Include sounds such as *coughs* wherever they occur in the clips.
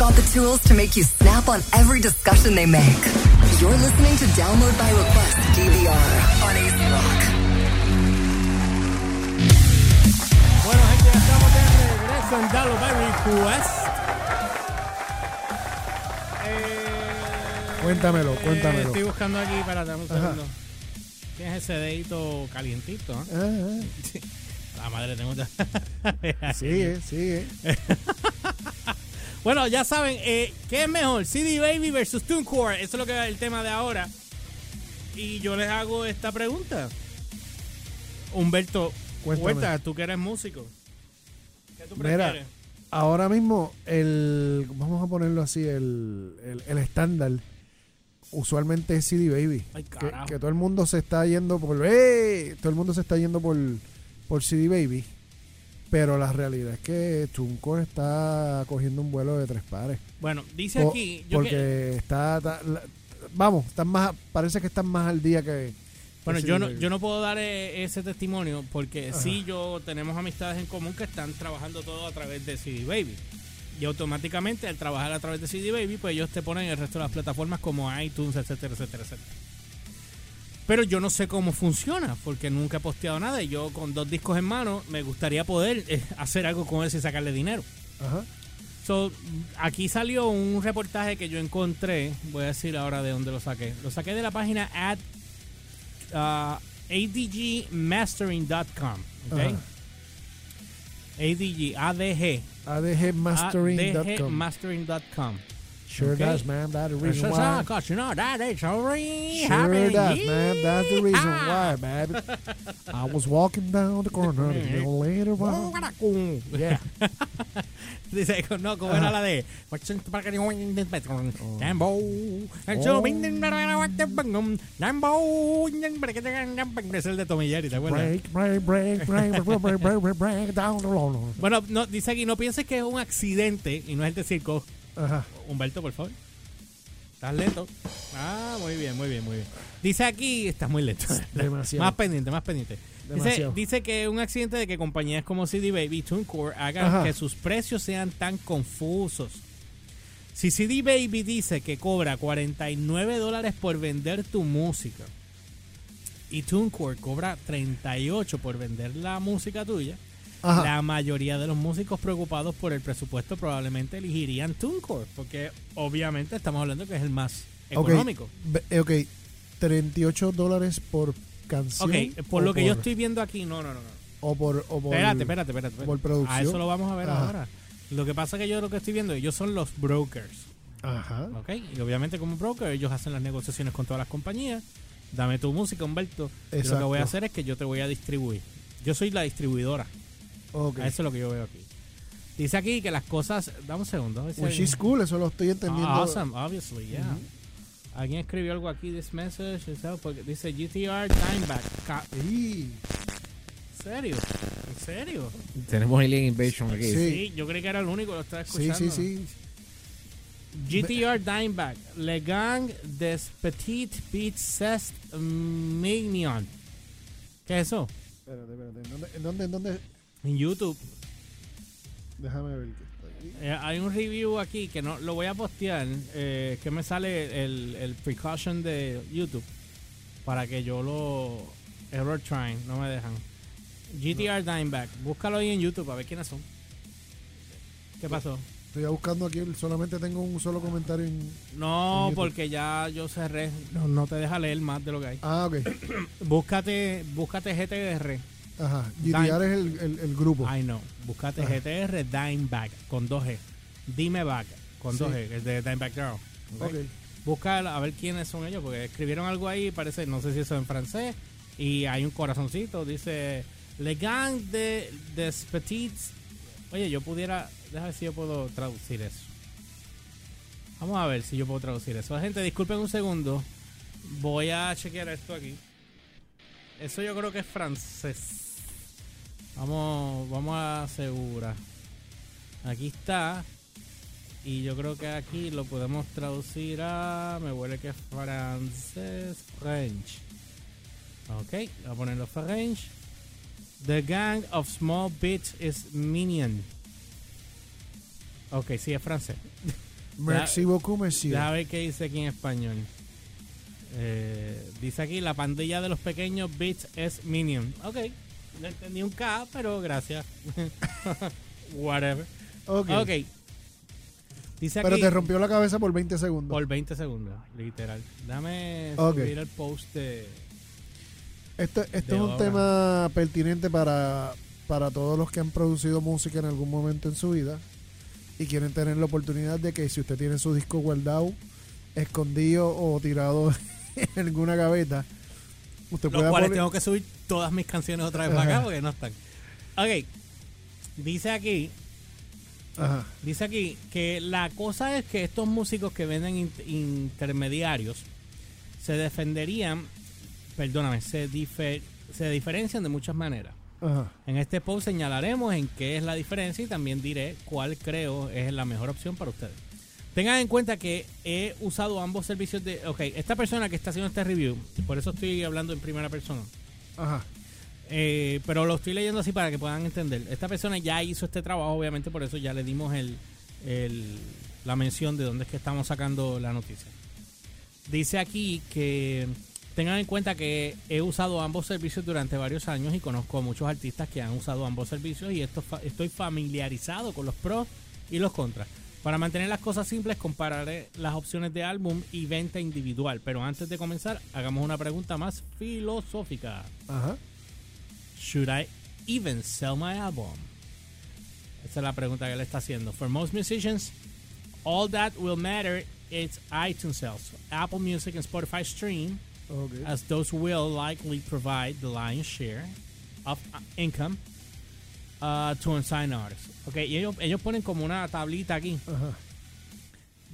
got the tools to make you snap on every discussion they make. You're listening to Download by Request DVR on AC Rock. Bueno, gente, ya estamos de regreso en Download by Request. Eh, Cuéntamelo, cuéntamelo. Estoy buscando aquí, espérate un segundo. Tienes ese dedito calientito, ¿eh? Ah, ah. *laughs* La madre tengo ya. Sigue, sigue. Bueno, ya saben, eh, ¿qué es mejor? CD Baby versus TuneCore. Eso es lo que es el tema de ahora. Y yo les hago esta pregunta. Humberto, Cuéntame. cuenta, tú que eres músico. ¿Qué tú Mira, prefieres? ahora mismo, el vamos a ponerlo así, el, el, el estándar usualmente es CD Baby. Ay, Que, todo el mundo se está yendo por... ¡Eh! Todo el mundo se está yendo por, por CD Baby. Pero la realidad es que TuneCore está cogiendo un vuelo de tres pares. Bueno, dice aquí. Yo porque que- está, está- la- vamos, están más, parece que están más al día que. bueno, que yo no, yo no puedo dar eh, ese testimonio porque Ajá. sí, yo tenemos amistades en común que están trabajando todo a través de CD Baby. Y automáticamente al trabajar a través de CD Baby, pues ellos te ponen el resto de las plataformas como iTunes, etcétera, etcétera, etcétera. Pero yo no sé cómo funciona, porque nunca he posteado nada. Y yo con dos discos en mano me gustaría poder eh, hacer algo con eso y sacarle dinero. Ajá. So, aquí salió un reportaje que yo encontré. Voy a decir ahora de dónde lo saqué. Lo saqué de la página ad, uh, adgmastering.com. ¿ok? Ajá. ADG, ADG. ADGmastering.com. ADGmastering.com. Sure does, ma'am. That's the reason why. You know that it's Sure does, ma'am. That's the reason why, baby. I was walking down the corner and later on. Yeah. *laughs* Dice, no, como era uh-huh. la de Lambo, oh. Lambo, oh. es el de Tomillari, ¿te acuerdas? Break, break, break, break, break, break, break, down the Bueno, no, dice aquí, no pienses que es un accidente y no es el de circo, Ajá. Humberto, por favor. Estás lento. Ah, muy bien, muy bien, muy bien. Dice aquí, estás muy lento. Demasiado. Más pendiente, más pendiente. Dice, dice que es un accidente de que compañías como CD Baby y TuneCore hagan Ajá. que sus precios sean tan confusos. Si CD Baby dice que cobra 49 dólares por vender tu música y TuneCore cobra 38 por vender la música tuya, Ajá. la mayoría de los músicos preocupados por el presupuesto probablemente elegirían TuneCore, porque obviamente estamos hablando que es el más Ok. económico. Eh, Ok. 38 dólares por canción. Ok, por lo que yo estoy viendo aquí, no, no, no. no. O por. O por Espérate, espérate, espérate. espérate. por producción. A eso lo vamos a ver Ajá. ahora. Lo que pasa es que yo lo que estoy viendo, ellos son los brokers, Ajá. ¿ok? Y obviamente como broker ellos hacen las negociaciones con todas las compañías. Dame tu música, Humberto. Y lo que voy a hacer es que yo te voy a distribuir. Yo soy la distribuidora. Eso es lo que yo veo aquí. Dice aquí que las cosas... Dame un segundo. dice- Which is cool, eso lo estoy entendiendo. Ah, awesome, obviously, yeah. Alguien escribió algo aquí, this message, porque dice GTR Dimeback. Sí. ¿En serio? ¿En serio? Tenemos Alien Invasion aquí. Sí. Sí, yo creí que era el único que lo estaba Sí, escuchando. sí, sí. GTR Dimeback, Le Gang des Petits Beats Cest Mignon. ¿Qué es eso? Espérate, espérate. ¿En dónde? ¿En dónde? ¿En dónde? En YouTube. Déjame ver qué está aquí. Eh, hay un review aquí que no lo voy a postear, eh, que me sale el, el precaution de YouTube para que yo lo error trying, no me dejan. GTR Dimeback, búscalo ahí en YouTube a ver quiénes son. ¿Qué pasó? Estoy buscando aquí, solamente tengo un solo comentario en... No, En porque ya yo cerré, no, no te deja leer más de lo que hay. Ah, ok. Búscate, búscate GTR. Ajá. GTR es el, el, el grupo. I know. Búscate Ajá. GTR Dimeback con 2G. Dime back con Sí. 2G, el de Dimeback Girl. ¿ok? Ok. Busca a ver quiénes son ellos, porque escribieron algo ahí, parece, no sé si eso es en francés, y hay un corazoncito, dice Le Gang de des Petits. Oye, yo pudiera, déjame ver si yo puedo traducir eso. Vamos a ver si yo puedo traducir eso. Gente, disculpen un segundo. Voy a chequear esto aquí. Eso yo creo que es francés. Vamos, vamos a asegurar. Aquí está. Y yo creo que aquí lo podemos traducir a. Me huele que es francés. French. Ok, voy a ponerlo French. The gang of small bitch is minion. Ok, sí, es francés. *laughs* Merci beaucoup, monsieur. Déjame ver qué dice aquí en español. Eh, dice aquí, la pandilla de los pequeños bits es Minion. Ok, no entendí un K, pero gracias. *laughs* Whatever. Ok. Ok. Dice Pero aquí, te rompió la cabeza por 20 segundos. por 20 segundos, literal. Dame Ok. subir el post de... Esto, esto de es un obra. tema pertinente para, para todos los que han producido música en algún momento en su vida y quieren tener la oportunidad de que si usted tiene su disco guardado, escondido o tirado *laughs* en alguna gaveta, usted Los pueda cuales poner- tengo que subir todas mis canciones otra vez para acá porque no están. Ok. Dice aquí, Ajá. dice aquí que la cosa es que estos músicos que venden in- intermediarios se defenderían, perdóname, se, difer- se diferencian de muchas maneras. Ajá. En este post señalaremos en qué es la diferencia y también diré cuál creo es la mejor opción para ustedes. Tengan en cuenta que he usado ambos servicios de... Ok, esta persona que está haciendo este review, por eso estoy hablando en primera persona, Ajá. eh, pero lo estoy leyendo así para que puedan entender. Esta persona ya hizo este trabajo, obviamente por eso ya le dimos el, la mención de dónde es que estamos sacando la noticia. Dice aquí que tengan en cuenta que he usado ambos servicios durante varios años y conozco a muchos artistas que han usado ambos servicios y esto estoy familiarizado con los pros y los contras. Para mantener las cosas simples, compararé las opciones de álbum y venta individual. Pero antes de comenzar, hagamos una pregunta más filosófica. Ajá. Should I even sell my album? Esa es la pregunta que le está haciendo. For most musicians, all that will matter is iTunes sales, Apple Music and Spotify stream, as those will likely provide the lion's share of uh, income uh, to unsigned artists. Ok, y ellos, ellos ponen como una tablita aquí Ajá.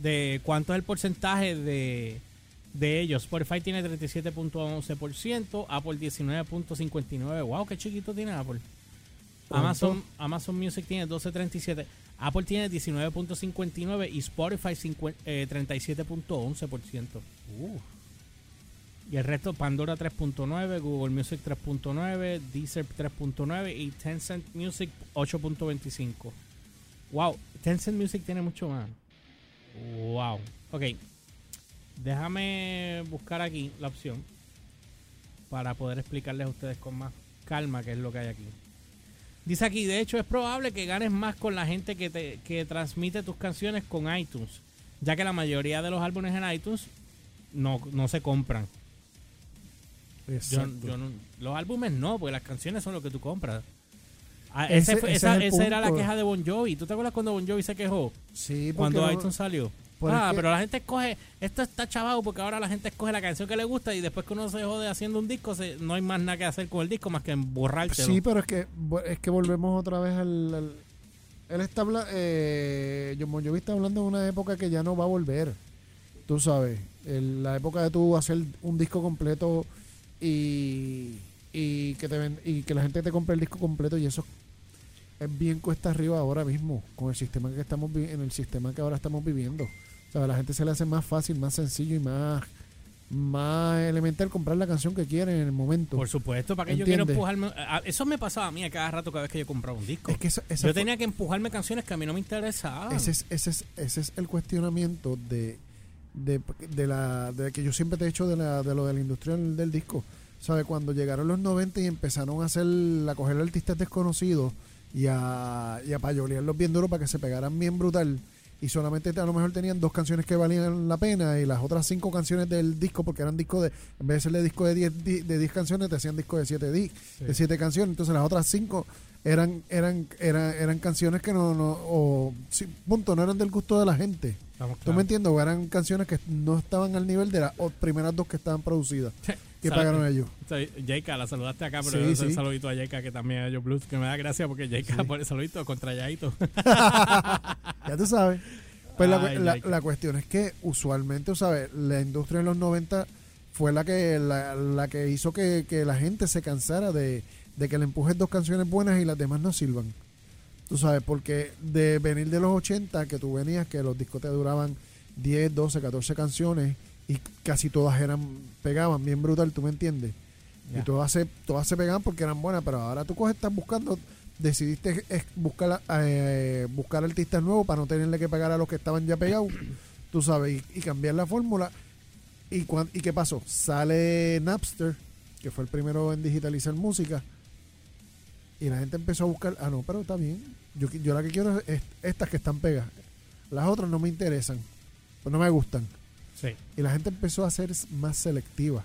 de cuánto es el porcentaje de, de ellos. Spotify tiene 37.11%, Apple 19.59%. Wow, qué chiquito tiene Apple. ¿Cuánto? Amazon, Amazon Music tiene 12.37%, Apple tiene 19.59% y Spotify 50, eh, 37.11%. Uh. Y el resto, Pandora 3.9, Google Music 3.9, Deezer 3.9 y Tencent Music 8.25. Wow, Tencent Music tiene mucho más. Wow. Ok. Déjame buscar aquí la opción para poder explicarles a ustedes con más calma qué es lo que hay aquí. Dice aquí, de hecho es probable que ganes más con la gente que, te, que transmite tus canciones con iTunes, ya que la mayoría de los álbumes en iTunes no, no se compran. Yo, Exacto. yo no- los álbumes no, porque las canciones son lo que tú compras. Ah, Ese- ese esa esa era la queja de Bon Jovi. ¿Tú te acuerdas cuando Bon Jovi se quejó? sí, porque Cuando no- iTunes salió. Ah, pero la gente escoge, esto está chavado porque ahora la gente escoge la canción que le gusta y después que uno se jode haciendo un disco, se- no hay más nada que hacer con el disco más que borrártelo. Sí, pero es que es que volvemos otra vez al... al- él está hablando... Eh, John Bon Jovi está hablando de una época que ya no va a volver. Tú sabes, el- la época de tú hacer un disco completo y, y, que te ven- y que la gente te compre el disco completo y eso es bien cuesta arriba ahora mismo con el sistema que estamos en el sistema que ahora estamos viviendo. O sea, a la gente se le hace más fácil, más sencillo y más más elemental comprar la canción que quieren en el momento. Por supuesto, para que yo quiero empujarme. a- Eso me pasaba a mí a cada rato cada vez que yo compraba un disco. Es que esa- esa yo tenía que empujarme canciones que a mí no me interesaban. ese es, ese es, ese es el cuestionamiento de, de, de la de que yo siempre te he hecho de, la, de lo de la industria del, del disco. ¿Sabes? Cuando llegaron los 90 y empezaron a hacer a coger artistas desconocidos y a, y a payolearlos bien duro para que se pegaran bien brutal. Y solamente a lo mejor tenían dos canciones que valían la pena y las otras cinco canciones del disco, porque eran discos de, en vez de serle disco de 10 di- de 10 canciones, te hacían disco de 7 di- de siete canciones. Entonces las otras cinco eran eran eran, eran canciones que no, no o, sí, punto, no eran del gusto de la gente. Estamos ¿Tú claros. me entiendes? Eran canciones que no estaban al nivel de las primeras dos que estaban producidas. que pagaron ellos? Jaika, la saludaste acá, pero Sí, un sí. saludito a Jaika que también a ellos Blues, que me da gracia porque Jaika Sí. pone saludito contra Yaito. *laughs* Ya tú sabes. Pues la, Ay, la- Jake. la cuestión es que usualmente, ¿sabes? La industria en los 90 fue la que la, la que hizo que, que la gente se cansara de, de que le empujes dos canciones buenas y las demás no sirvan. Tú sabes, porque de venir de los 80, que tú venías, que los discos te duraban 10, 12, 14 canciones y casi todas eran pegaban bien brutal, ¿tú me entiendes? Y todas se, todas se pegaban porque eran buenas, pero ahora tú coges, estás buscando decidiste buscar, eh, buscar artistas nuevos para no tenerle que pagar a los que estaban ya pegados, *coughs* tú sabes, y, y cambiar la fórmula. ¿Y, cuan- ¿Y qué pasó? Sale Napster, que fue el primero en digitalizar música, y la gente empezó a buscar, ah, no, pero está bien, yo, yo la que quiero es estas que están pegadas. Las otras no me interesan, pues no me gustan. Sí. Y la gente empezó a ser más selectiva.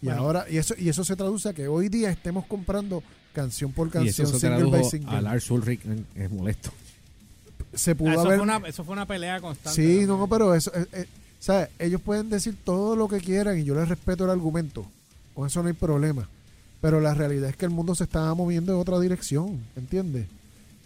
Y Bueno. ahora, y eso, y eso se traduce a que hoy día estemos comprando canción por Y canción, eso se single by tradujo single. a Lars Ulrich es molesto. Se Ah, pudo eso, haber. fue una, eso fue una pelea constante. sí, también. no, pero eso. eh, eh, ¿sabes? Ellos pueden decir todo lo que quieran y yo les respeto el argumento. Con eso no hay problema. Pero la realidad es que el mundo se estaba moviendo en otra dirección, ¿entiendes?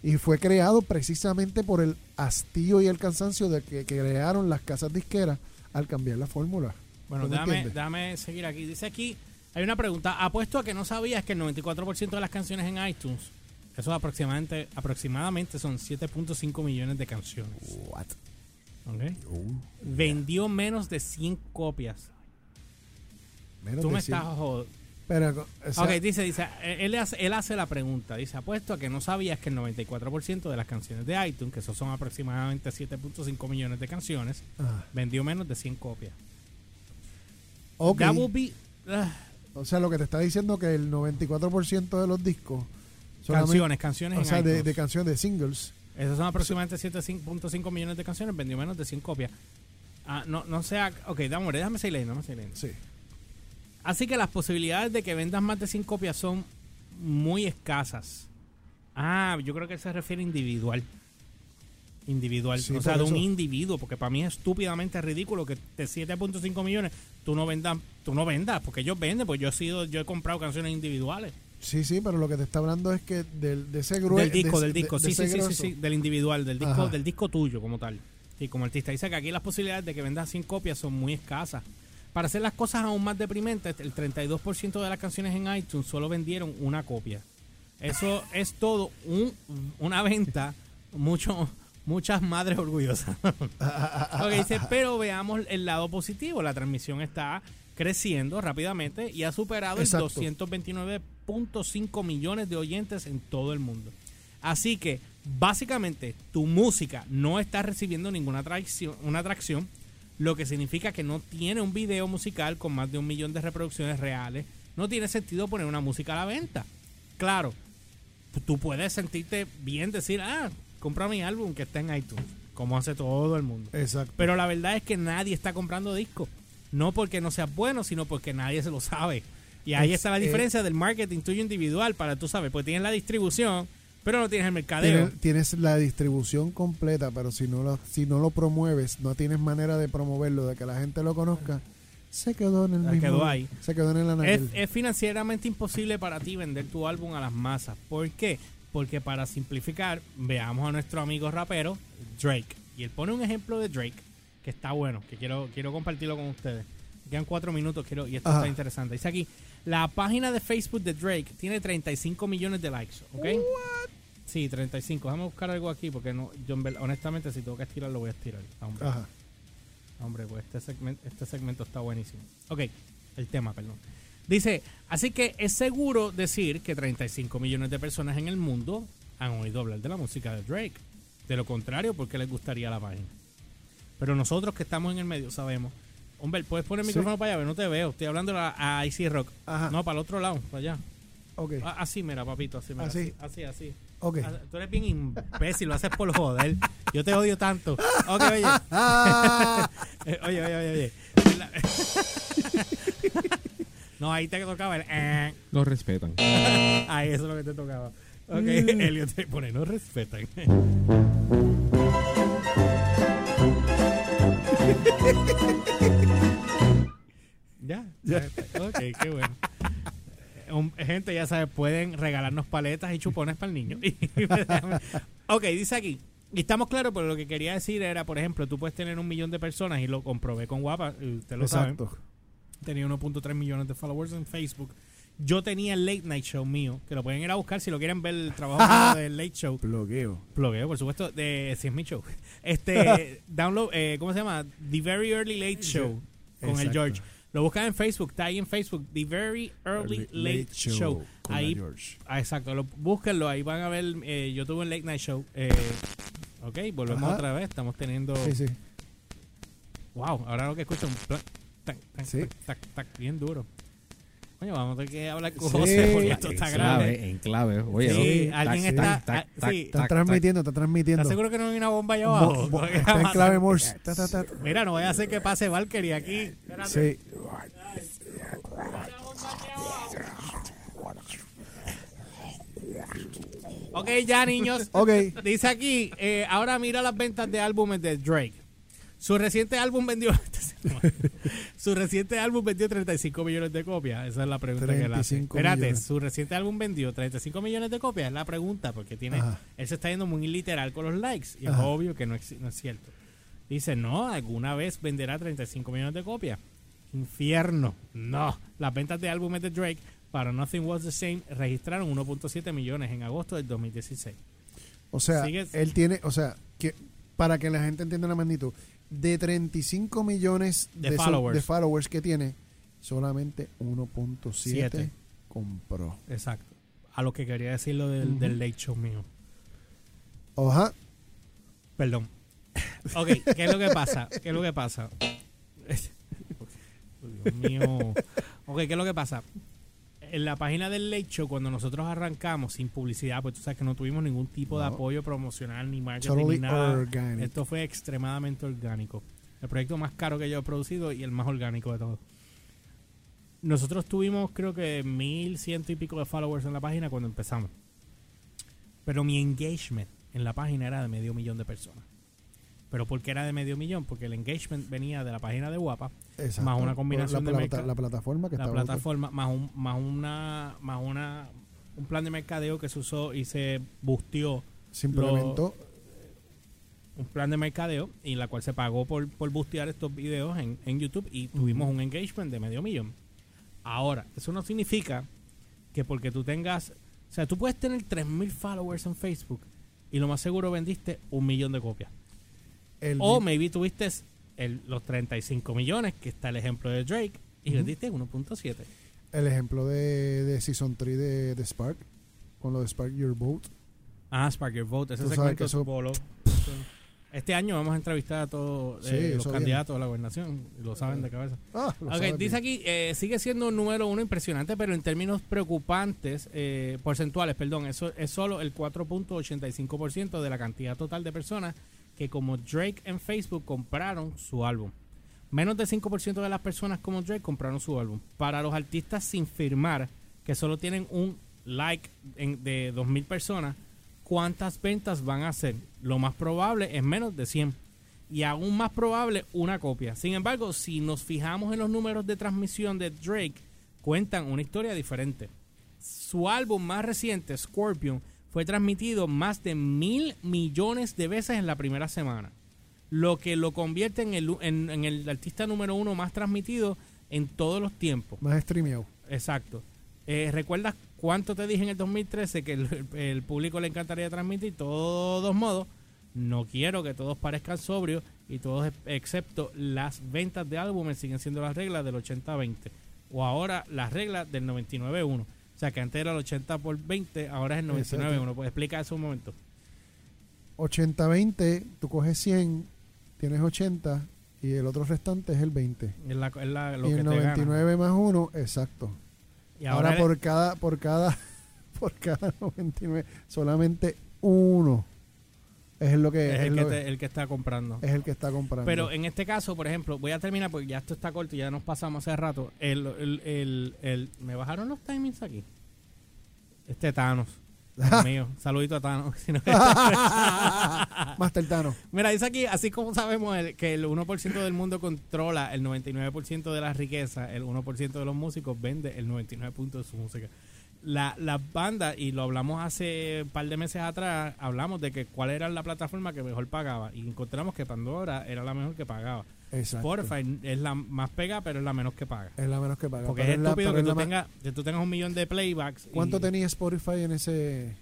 Y fue creado precisamente por el hastío y el cansancio de que, que crearon las casas disqueras al cambiar la fórmula. Bueno, ¿Tú me déjame, entiendes? déjame seguir aquí. Dice aquí, hay una pregunta. Apuesto a que no sabías que el 94% de las canciones en iTunes, eso aproximadamente, aproximadamente son 7.5 millones de canciones. ¿Ok? Vendió menos de 100 copias. Menos Tú de me 100. estás jodiendo. Pero, o sea, Ok, dice, dice, eh, él hace, él hace la pregunta, dice, apuesto a que no sabías que el 94% de las canciones de iTunes, que eso son aproximadamente 7.5 millones de canciones, ah, vendió menos de 100 copias. ok. That would be, O sea, lo que te está diciendo que el 94% de los discos canciones, canciones o sea, de, de canciones de singles. Esos son aproximadamente 7.5 millones de canciones, vendió menos de 100 copias. Ah, no, no sea, ok, dame, déjame seguir leyendo, déjame seguir leyendo. Sí. Así que las posibilidades de que vendas más de 100 copias son muy escasas. Ah, yo creo que se refiere individual. Individual. Sí, o sea, de un individuo, porque para mí es estúpidamente ridículo que de 7.5 millones tú no vendas, tú no vendas, porque ellos venden, pues yo he sido, yo he comprado canciones individuales. Sí, sí, pero lo que te está hablando es que del, de ese grueso. del disco, del disco, sí, sí, sí, sí, del individual, del disco, Ajá. del disco tuyo como tal. Sí, como artista. Dice que aquí las posibilidades de que vendas 100 copias son muy escasas. Para hacer las cosas aún más deprimentes, el 32% de las canciones en iTunes solo vendieron una copia. Eso *laughs* es todo un, una venta, mucho, muchas madres orgullosas. *laughs* Dice, pero veamos el lado positivo. La transmisión está creciendo rápidamente y ha superado Exacto. el 229.5 millones de oyentes en todo el mundo. Así que, básicamente, tu música no está recibiendo ninguna atracción, una atracción, lo que significa que no tiene un video musical con más de un millón de reproducciones reales. No tiene sentido poner una música a la venta. Claro, tú puedes sentirte bien decir, ah, compra mi álbum que está en iTunes, como hace todo el mundo. Exacto. Pero la verdad es que nadie está comprando discos. No porque no sea bueno, sino porque nadie se lo sabe. Y ahí Es- está la eh, diferencia del marketing tuyo individual para tú sabes, pues tienes la distribución, pero no tienes el mercadeo. Tienes, tienes la distribución completa, pero si no, lo, si no lo promueves, no tienes manera de promoverlo, de que la gente lo conozca, se quedó en el Se mismo. quedó ahí. Se quedó en el Es, es financieramente imposible para ti vender tu álbum a las masas. ¿Por qué? Porque para simplificar, veamos a nuestro amigo rapero Drake. Y él pone un ejemplo de Drake que está bueno, que quiero, quiero compartirlo con ustedes. Quedan cuatro minutos quiero, y esto Ajá. está interesante. Dice aquí, la página de Facebook de Drake tiene 35 millones de likes, ¿ok? Sí, 35. Déjame buscar algo aquí porque no, yo honestamente si tengo que estirar lo voy a estirar. Ah, Hombre, Ajá. Hombre, pues este segmento, este segmento está buenísimo. Ok, el tema, perdón. Dice, así que es seguro decir que 35 millones de personas en el mundo han oído hablar de la música de Drake. De lo contrario, ¿por qué les gustaría la página? Pero nosotros que estamos en el medio sabemos. Hombre, ¿puedes poner el Sí. micrófono para allá? No te veo. Estoy hablando a, a IC Rock. Ajá. No, para el otro lado, para allá. Ok. Ah, Así, mira, papito, así, mira. Así. Así, así. así. Ok. Ah, Tú eres bien imbécil, lo haces por joder. Yo te odio tanto. Ok, oye. *laughs* *laughs* Oye, oye, oye, oye. *laughs* No, ahí te tocaba el. eh. Lo respetan. Ahí eso es lo que te tocaba. Ok, Elio te pone, no respetan. Ya, ya. Ok, qué bueno. Gente, ya sabe, pueden regalarnos paletas y chupones para el niño. *laughs* ok, dice aquí. Y estamos claros, pero lo que quería decir era, por ejemplo, tú puedes tener un millón de personas y lo comprobé con Guapa, usted lo Exacto. tenía 1.3 millones de followers en Facebook. Yo tenía el Late Night Show mío, que lo pueden ir a buscar si lo quieren ver el trabajo *laughs* del Late Show. Bloqueo. Blogueo, por supuesto, de si es mi show. Este, *laughs* download, eh, ¿cómo se llama? The Very Early Late Show con el. George. Lo buscan en Facebook, está ahí en Facebook, The Very Early Late, Show. Ahí, ah, exacto, lo, búsquenlo, ahí van a ver, eh, yo tuve un Late Night Show. Eh, ok, volvemos Ajá. otra vez, estamos teniendo... Sí, sí. Wow, ahora lo que escucho un plac, tac, tac, Sí. tac, tac, tac, bien duro. Coño, vamos a tener que hablar con Sí. José porque esto en está clave, grave. en clave. Oye, Sí, ¿no? alguien Tac, está- tac, tac, ah, tac, sí. Está transmitiendo, está transmitiendo. ¿Estás seguro que no hay una bomba allá Bo- abajo? bo- está en clave Morse. Ta, ta, ta. Mira, no voy a hacer que pase Valkyrie aquí. Espérate. Sí. Ok, ya niños. *laughs* Ok. Dice aquí, eh, ahora mira las ventas de álbumes de Drake. Su reciente álbum vendió *laughs* su reciente álbum vendió 35 millones de copias. Esa es la pregunta que él hace. 35 Espérate, millones. su reciente álbum vendió 35 millones de copias. Es la pregunta porque tiene Ajá. él se está yendo muy literal con los likes y es Ajá. obvio que no es, no es cierto. Dice, "No, alguna vez venderá 35 millones de copias." Infierno. No, las ventas de álbumes de Drake para Nothing Was the Same registraron 1.7 millones en agosto del 2016. O sea, Sigues. él tiene, o sea, que para que la gente entienda la magnitud, de 35 millones De de, so- followers. de followers que tiene, solamente 1.7 Siete. compró. Exacto. A lo que quería decir lo del, Ujú. del late show mío. Oja, Perdón. *laughs* Ok, ¿qué es lo que pasa? ¿Qué es lo que pasa? *laughs* Dios mío. Ok, ¿qué es lo que pasa? En la página del Late Show, cuando nosotros arrancamos sin publicidad, pues tú sabes que no tuvimos ningún tipo de apoyo promocional ni marketing totally ni nada. organic. Esto fue extremadamente orgánico. El proyecto más caro que yo he producido y el más orgánico de todos. Nosotros tuvimos creo que mil ciento y pico de followers en la página cuando empezamos. Pero mi engagement en la página era de medio millón de personas. ¿Pero por qué era de medio millón? Porque el engagement venía de la página de Guapa, Exacto. más una combinación la, de plata- la plataforma que la plataforma, más un, más una, más una, un plan de mercadeo que se usó y se busteó se implementó. un plan de mercadeo y la cual se pagó por, por bustear estos videos en, en YouTube y tuvimos un engagement de medio millón. Ahora, eso no significa que porque tú tengas, o sea, tú puedes tener 3.000 followers en Facebook y lo más seguro vendiste un millón de copias. El O maybe tuviste el- los 35 millones, que está el ejemplo de Drake, y Ujú. vendiste 1.7. el ejemplo de, de Season 3 de, de Spark, con lo de Spark Your Boat. Ah, Spark Your Vote, ese segmento que eso- voló. Este año vamos a entrevistar a todos eh, Sí, los candidatos a la gobernación, lo saben de cabeza. Ah, lo Ok, sabes dice aquí, eh, sigue siendo un número uno impresionante, pero en términos preocupantes, eh, porcentuales, perdón, eso es solo el 4.85% de la cantidad total de personas que como Drake en Facebook compraron su álbum. Menos del 5% de las personas como Drake compraron su álbum. Para los artistas sin firmar, que solo tienen un like en- de 2.000 personas, ¿cuántas ventas van a hacer? Lo más probable es menos de 100 y aún más probable una copia. Sin embargo, si nos fijamos en los números de transmisión de Drake, cuentan una historia diferente. Su álbum más reciente, Scorpion, fue transmitido más de mil millones de veces en la primera semana, lo que lo convierte en el, en- en el artista número uno más transmitido en todos los tiempos. Más streameado. Exacto. Eh, ¿Recuerdas cuánto te dije en el 2013 que el, el público le encantaría transmitir? Todos modos, no quiero que todos parezcan sobrios y todos, excepto las ventas de álbumes, siguen siendo las reglas del 80-20. O ahora las reglas del 99-1. O sea, que antes era el 80 por 20, ahora es el 99-1. Pues explica eso un momento. 80-20, tú coges 100, tienes 80 y el otro restante es el 20. Es, la, es la- lo y que el te gana. 99 más 1, exacto. Y Ahora, ahora, por cada por cada *laughs* por cada 99 solamente uno es lo que es el lo que, te- el que está comprando. es el que está comprando. Pero en este caso, por ejemplo, voy a terminar porque ya esto está corto y ya nos pasamos hace rato. El, el, el, el- ¿Me bajaron los timings aquí? Este Thanos. Dios *laughs* mío, saludito a Thanos. *laughs* Master Tano. Mira, dice aquí, así como sabemos el- que el 1% del mundo controla el 99% de la riqueza, el 1% de los músicos vende el 99% de su música. La, las bandas, y lo hablamos hace un par de meses atrás, hablamos de que cuál era la plataforma que mejor pagaba. Y encontramos que Pandora era la mejor que pagaba. Exacto. Spotify es la más pega, pero es la menos que paga. Es la menos que paga. Porque pero es estúpido que tú, tengas, que tú tengas un millón de playbacks. y- ¿Cuánto tenía Spotify en ese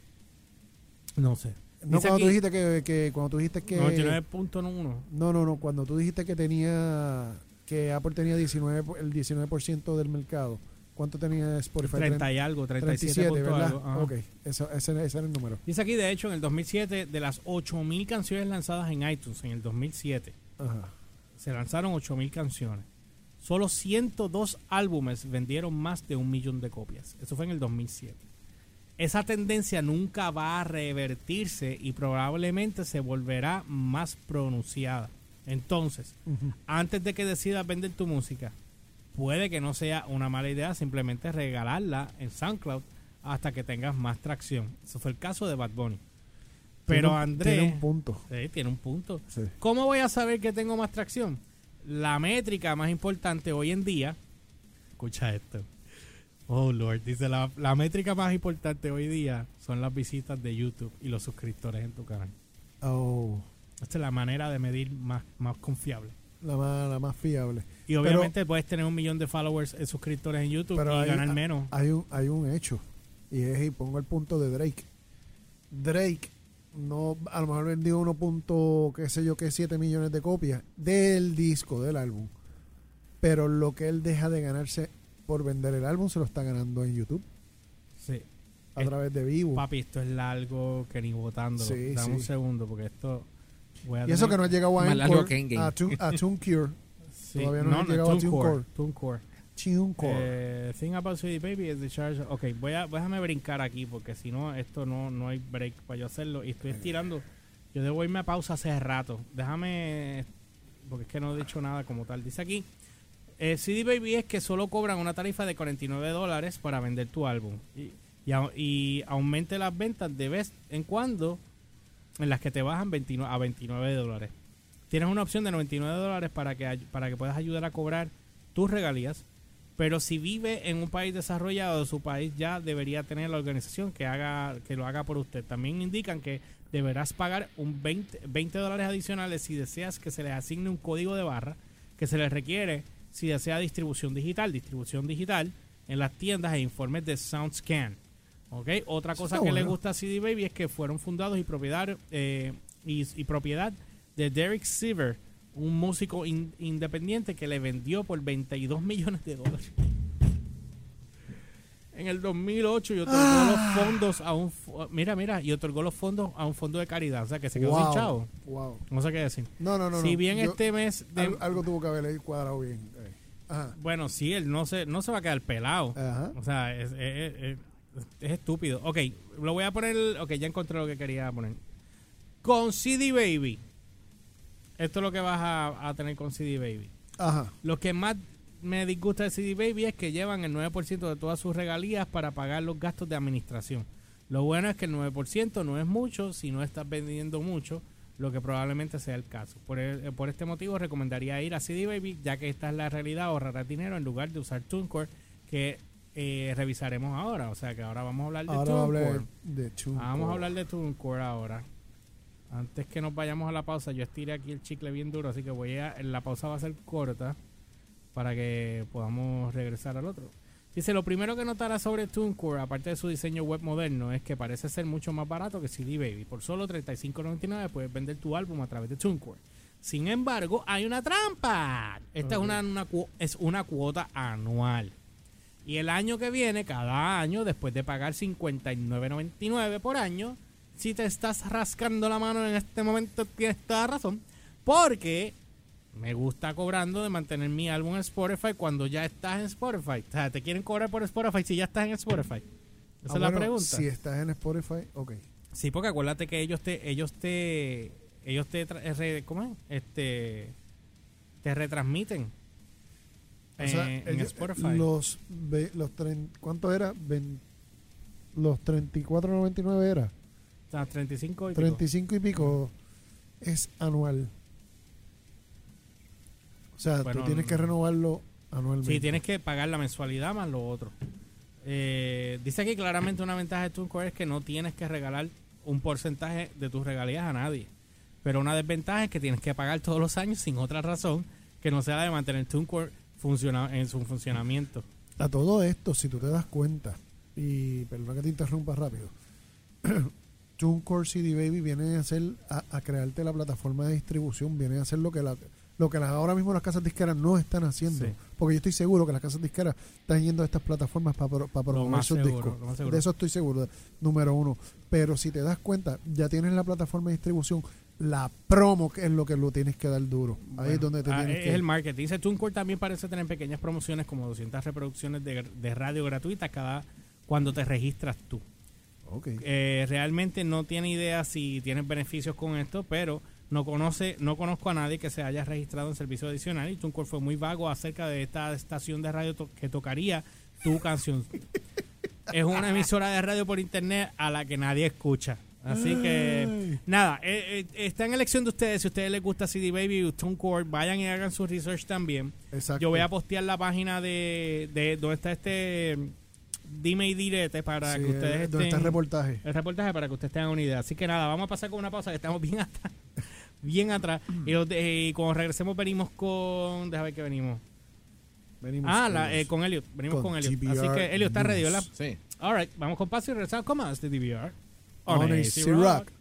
No sé. No cuando tú aquí, dijiste que, que cuando tú dijiste que 99.1. No, no, no, cuando tú dijiste que tenía que Apple tenía 19, po- el 19% del mercado. ¿Cuánto tenía Spotify? 30 y algo, 37 37, punto ¿verdad? algo. Ok, eso- ese, ese era el número. Dice aquí, de hecho, en el 2007, de las 8.000 canciones lanzadas en iTunes en el 2007, Ajá. se lanzaron 8.000 canciones. Solo 102 álbumes vendieron más de un millón de copias. Eso fue en el 2007. Esa tendencia nunca va a revertirse y probablemente se volverá más pronunciada. Entonces, antes de que decidas vender tu música, puede que no sea una mala idea simplemente regalarla en SoundCloud hasta que tengas más tracción. Eso fue el caso de Bad Bunny. Pero Tiene un- Andrés Tiene un punto. sí, tiene un punto. Sí. ¿Cómo voy a saber que tengo más tracción? La métrica más importante hoy en día, escucha esto. Oh Lord, dice la, la métrica más importante hoy día son las visitas de YouTube y los suscriptores en tu canal. Oh, Esta es la manera de medir más, más confiable. la, más, la más fiable. Y obviamente puedes tener un millón de followers, eh, suscriptores en YouTube Pero y hay- ganar menos. Hay un, hay un hecho. Y es, y pongo el punto de Drake. Drake no, a lo mejor vendió 1. punto, qué sé yo, que 7 millones de copias del disco, del álbum. Pero lo que él deja de ganarse por vender el álbum se lo está ganando en YouTube Sí. a Es- través de Vivo. Papi, esto es largo que ni votándolo. Sí, Dame sí. un segundo porque esto... voy a Y eso que no ha llegado a Más largo Encore, a, Tune, a TuneCure. *laughs* Sí. todavía no ha llegado a TuneCore. TuneCore. TuneCore. TuneCore. Eh, thing about CD Baby is the charge. Ok, voy a, déjame brincar aquí porque si no, esto no, no hay break para yo hacerlo. Y estoy estirando. Yo debo irme a pausa hace rato. Déjame, porque es que no he dicho nada como tal. Dice aquí, eh, CD Baby es que solo cobran una tarifa de 49 dólares para vender tu álbum. Y, y, y aumente las ventas de vez en cuando en las que te bajan 29 a 29 dólares. Tienes una opción de 99 dólares para que, para que puedas ayudar a cobrar tus regalías. Pero si vive en un país desarrollado, su país ya debería tener la organización que haga que lo haga por usted. También indican que deberás pagar un 20, 20 dólares adicionales si deseas que se les asigne un código de barra que se les requiere si desea distribución digital. Distribución digital en las tiendas e informes de SoundScan. ¿Ok? Otra cosa que le bueno. gusta a CD Baby es que fueron fundados y propiedad, eh, y, y propiedad de Derek Siever, un músico in- independiente que le vendió por 22 millones de dólares. En el 2008 y otorgó Ah. los fondos a un... Mira, mira, y otorgó los fondos a un fondo de caridad. O sea, que se quedó sin chavo. wow. No sé qué decir. No, no, no. si bien Yo- este mes... de- algo, algo tuvo que haber cuadrado bien. Eh, Ajá. Bueno, sí, él no se, no se va a quedar pelado. Ajá. O sea, es, es- es- es estúpido. Ok, lo voy a poner. Ok, ya encontré lo que quería poner. Con CD Baby. Esto es lo que vas a, a tener con CD Baby. Ajá. Lo que más me disgusta de CD Baby es que llevan el 9% de todas sus regalías para pagar los gastos de administración. Lo bueno es que el 9% no es mucho si no estás vendiendo mucho, lo que probablemente sea el caso. Por, el- por este motivo recomendaría ir a CD Baby, ya que esta es la realidad, ahorrarás dinero en lugar de usar TuneCore, que eh, revisaremos ahora. O sea que ahora vamos a hablar de Ahora de TuneCore. Vamos a hablar de TuneCore ahora. Antes que nos vayamos a la pausa, yo estiré aquí el chicle bien duro, así que voy a. La pausa va a ser corta para que podamos regresar al otro. Dice: Lo primero que notará sobre TuneCore, aparte de su diseño web moderno, es que parece ser mucho más barato que CD Baby. Por solo $35.99 puedes vender tu álbum a través de TuneCore. Sin embargo, hay una trampa. Esta es, una, una es una cuota anual. Y el año que viene, cada año, después de pagar 59.99 por año, si te estás rascando la mano en este momento, tienes toda razón. Porque me gusta cobrando de mantener mi álbum en Spotify cuando ya estás en Spotify. O sea, te quieren cobrar por Spotify si ya estás en Spotify. Esa Ah, es la pregunta. Si estás en Spotify, ok. Sí, porque acuérdate que ellos te, ellos te, ellos te, ¿cómo es? Este, te retransmiten O sea, eh, en ellos- Spotify. Los, los ¿Cuánto era? Ven- los 34.99 era. O sea, 35 y pico. 35 y pico es anual. O sea, Bueno, tú tienes que renovarlo anualmente. Sí, tienes que pagar la mensualidad más lo otro. Eh, dice aquí claramente una ventaja de TuneCore es que no tienes que regalar un porcentaje de tus regalías a nadie. Pero una desventaja es que tienes que pagar todos los años sin otra razón que no sea la de mantener TuneCore funciona, en su funcionamiento. A todo esto, si tú te das cuenta, y perdona que te interrumpa rápido, *clears throat* TuneCore CD Baby viene a hacer, a, a crearte la plataforma de distribución, viene a hacer lo que la, Lo que las- ahora mismo las casas disqueras no están haciendo. Sí. Porque yo estoy seguro que las casas disqueras están yendo a estas plataformas para, para promover más sus seguro, discos. De eso estoy seguro, número uno. Pero si te das cuenta, ya tienes la plataforma de distribución, la promo que es lo que lo tienes que dar duro. Ahí Bueno, es donde te ah, tienes es que el marketing. Dice TuneCore también parece tener pequeñas promociones como 200 reproducciones de, de radio gratuitas cada cuando te registras tú. Eh, realmente no tiene idea si tienes beneficios con esto, pero no conoce, no conozco a nadie que se haya registrado en servicio adicional y TuneCore fue muy vago acerca de esta estación de radio to- que tocaría tu canción. *laughs* es una emisora de radio por internet a la que nadie escucha. Así que, nada, eh, eh, está en elección de ustedes. Si a ustedes les gusta CD Baby o TuneCore, vayan y hagan su research también. Exacto. Yo voy a postear la página de, de donde está este dime y direte para Sí, que ustedes donde está el estén reportaje. el reportaje para que ustedes tengan una idea. Así que nada, vamos a pasar con una pausa que estamos bien atrás. *laughs* bien atrás. Y, los de- y cuando regresemos venimos con... Déjame ver que venimos. Venimos Ah, la, ellos. eh, con Elliot. Venimos con, Con Elliot. Así GBR que Elliot está ready. ¿verdad? Sí. All right, vamos con paso y regresamos con más de DVR. On AC Rock.